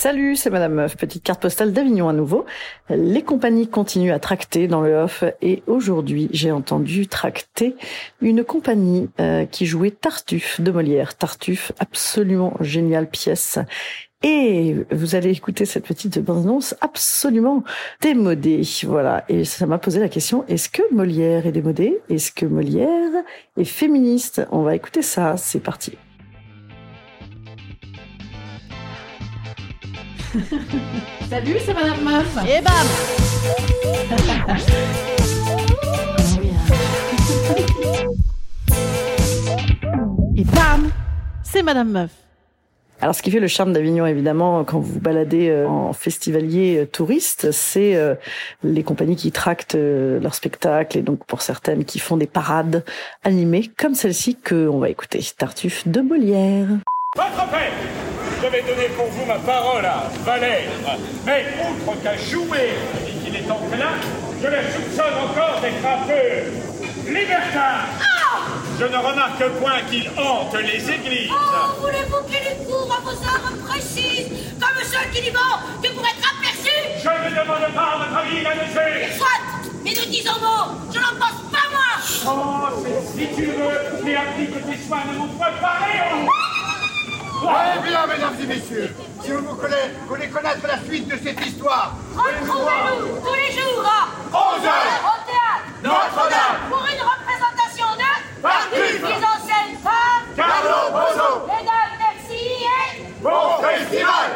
Salut, c'est Madame Meuf, petite carte postale d'Avignon à nouveau. Les compagnies continuent à tracter dans le off et aujourd'hui j'ai entendu tracter une compagnie euh, qui jouait Tartuffe de Molière. Tartuffe, absolument géniale pièce. Et vous allez écouter cette petite bande-annonce absolument démodée. Voilà. Et ça m'a posé la question, est-ce que Molière est démodé Est-ce que Molière est féministe? On va écouter ça. C'est parti. Salut, c'est Madame Meuf. Et bam Et bam, c'est Madame Meuf. Alors, ce qui fait le charme d'Avignon, évidemment, quand vous vous baladez euh, en festivalier euh, touriste, c'est euh, les compagnies qui tractent leurs spectacles et donc pour certaines qui font des parades animées comme celle-ci que on va écouter, Tartuffe de Molière. Votre père Je vais donner pour vous ma parole à Valère. Mais outre qu'à jouer et qu'il est en claque, je le soupçonne encore d'être un peu libertin. Je ne remarque point qu'il hante les églises. Oh, voulez-vous qu'il y court à vos heures précises, comme ceux qui y vont, que pour être aperçu? Je ne demande pas votre avis là-dessus. Soit, mais nous disons mots, je n'en pense pas moi Oh, c'est- si tu veux, mais applique tes soins ne m'ont point parlé. Eh bien, mesdames et messieurs, si vous voulez, voulez connaître la suite de cette histoire, Retrouvez-nous tous les jours à 11 heures, au théâtre. Notre-Dame, pour une représentation de Tartuffe. mise en scène par Carlo Bozo, Mesdames, merci et... bon festival.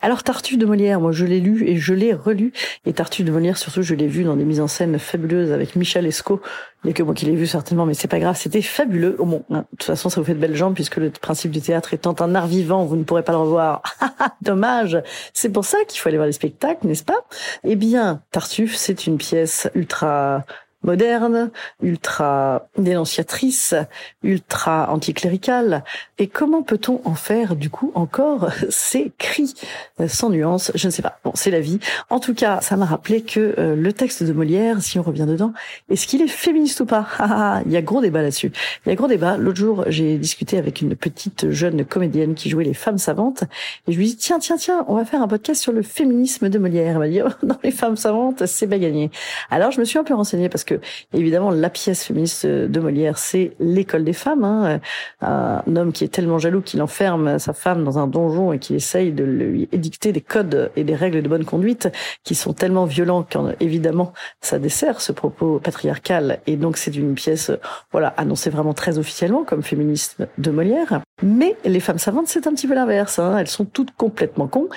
Alors Tartuffe de Molière, moi je l'ai lu et je l'ai relu. Et Tartuffe de Molière, surtout, je l'ai vu dans des mises en scène fabuleuses avec Michel Esco. Il n'y a que moi qui l'ai vu certainement, mais c'est pas grave, c'était fabuleux. Au bon, hein, de toute façon, ça vous fait de belles jambes puisque le principe du théâtre étant un art vivant, vous ne pourrez pas le revoir. Dommage. C'est pour ça qu'il faut aller voir les spectacles, n'est-ce pas? Eh bien, Tartuffe, c'est une pièce ultra moderne, ultra dénonciatrice, ultra anticléricale. Et comment peut-on en faire, du coup, encore ces cris euh, sans nuance? Je ne sais pas. Bon, c'est la vie. En tout cas, ça m'a rappelé que euh, le texte de Molière, si on revient dedans, est-ce qu'il est féministe ou pas? Ah, ah, ah, Il y a gros débat là-dessus. Il y a gros débat. L'autre jour, j'ai discuté avec une petite jeune comédienne qui jouait les femmes savantes. Et je lui dit, tiens, tiens, tiens, on va faire un podcast sur le féminisme de Molière. Elle m'a dit, oh, non, les femmes savantes, c'est pas gagné. Alors, je me suis un peu renseignée parce que, évidemment, la pièce féministe de Molière, c'est l'école des femmes. Hein. Un homme qui est tellement jaloux qu'il enferme sa femme dans un donjon et qu'il essaye de lui édicter des codes et des règles de bonne conduite qui sont tellement violents qu'évidemment, ça dessert ce propos patriarcal. Et donc, c'est une pièce, voilà, annoncée vraiment très officiellement comme féministe de Molière. Mais les femmes savantes, c'est un petit peu l'inverse. Hein. Elles sont toutes complètement cons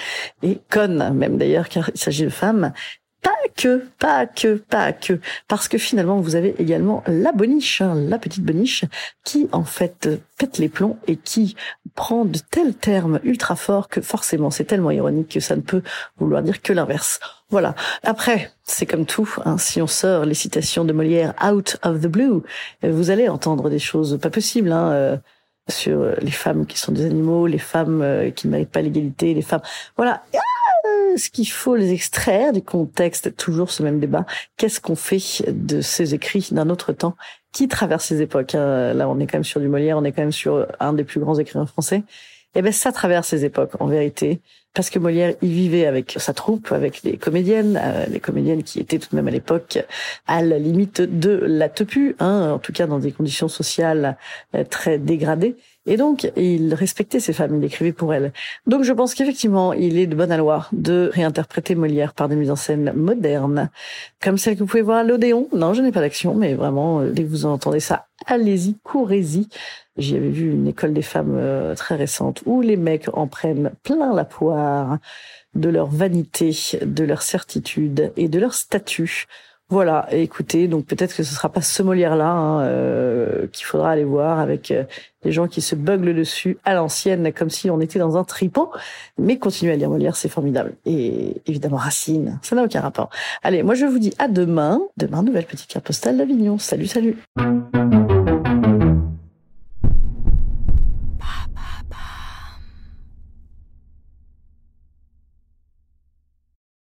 et connes, même d'ailleurs, car il s'agit de femmes pas que, pas que, pas que, parce que finalement vous avez également la boniche, hein, la petite boniche, qui en fait pète les plombs et qui prend de tels termes ultra forts que forcément c'est tellement ironique que ça ne peut vouloir dire que l'inverse. Voilà. Après, c'est comme tout. Hein, si on sort les citations de Molière out of the blue, euh, vous allez entendre des choses pas possibles. Hein, euh, sur les femmes qui sont des animaux, les femmes euh, qui ne méritent pas l'égalité, les femmes. Voilà. Ce qu'il faut les extraire du contexte, toujours ce même débat? Qu'est-ce qu'on fait de ces écrits d'un autre temps qui traversent ces époques hein? Là, on est quand même sur du Molière, on est quand même sur un des plus grands écrivains français. Eh ben, ça traverse ces époques, en vérité. Parce que Molière, il vivait avec sa troupe, avec les comédiennes, euh, les comédiennes qui étaient tout de même à l'époque à la limite de la tepu, hein, en tout cas dans des conditions sociales euh, très dégradées. Et donc, il respectait ces femmes, il écrivait pour elles. Donc, je pense qu'effectivement, il est de bonne aloi de réinterpréter Molière par des mises en scène modernes, comme celles que vous pouvez voir à l'Odéon. Non, je n'ai pas d'action, mais vraiment, dès que vous entendez ça, allez-y, courez-y. J'y avais vu une école des femmes euh, très récente où les mecs en prennent plein la poire de leur vanité, de leur certitude et de leur statut. Voilà, écoutez, donc peut-être que ce sera pas ce Molière-là hein, euh, qu'il faudra aller voir avec euh, des gens qui se buglent dessus à l'ancienne, comme si on était dans un tripot. Mais continuez à lire Molière, c'est formidable. Et évidemment Racine, ça n'a aucun rapport. Allez, moi je vous dis à demain. Demain, nouvelle petite carte postale d'Avignon. Salut, salut.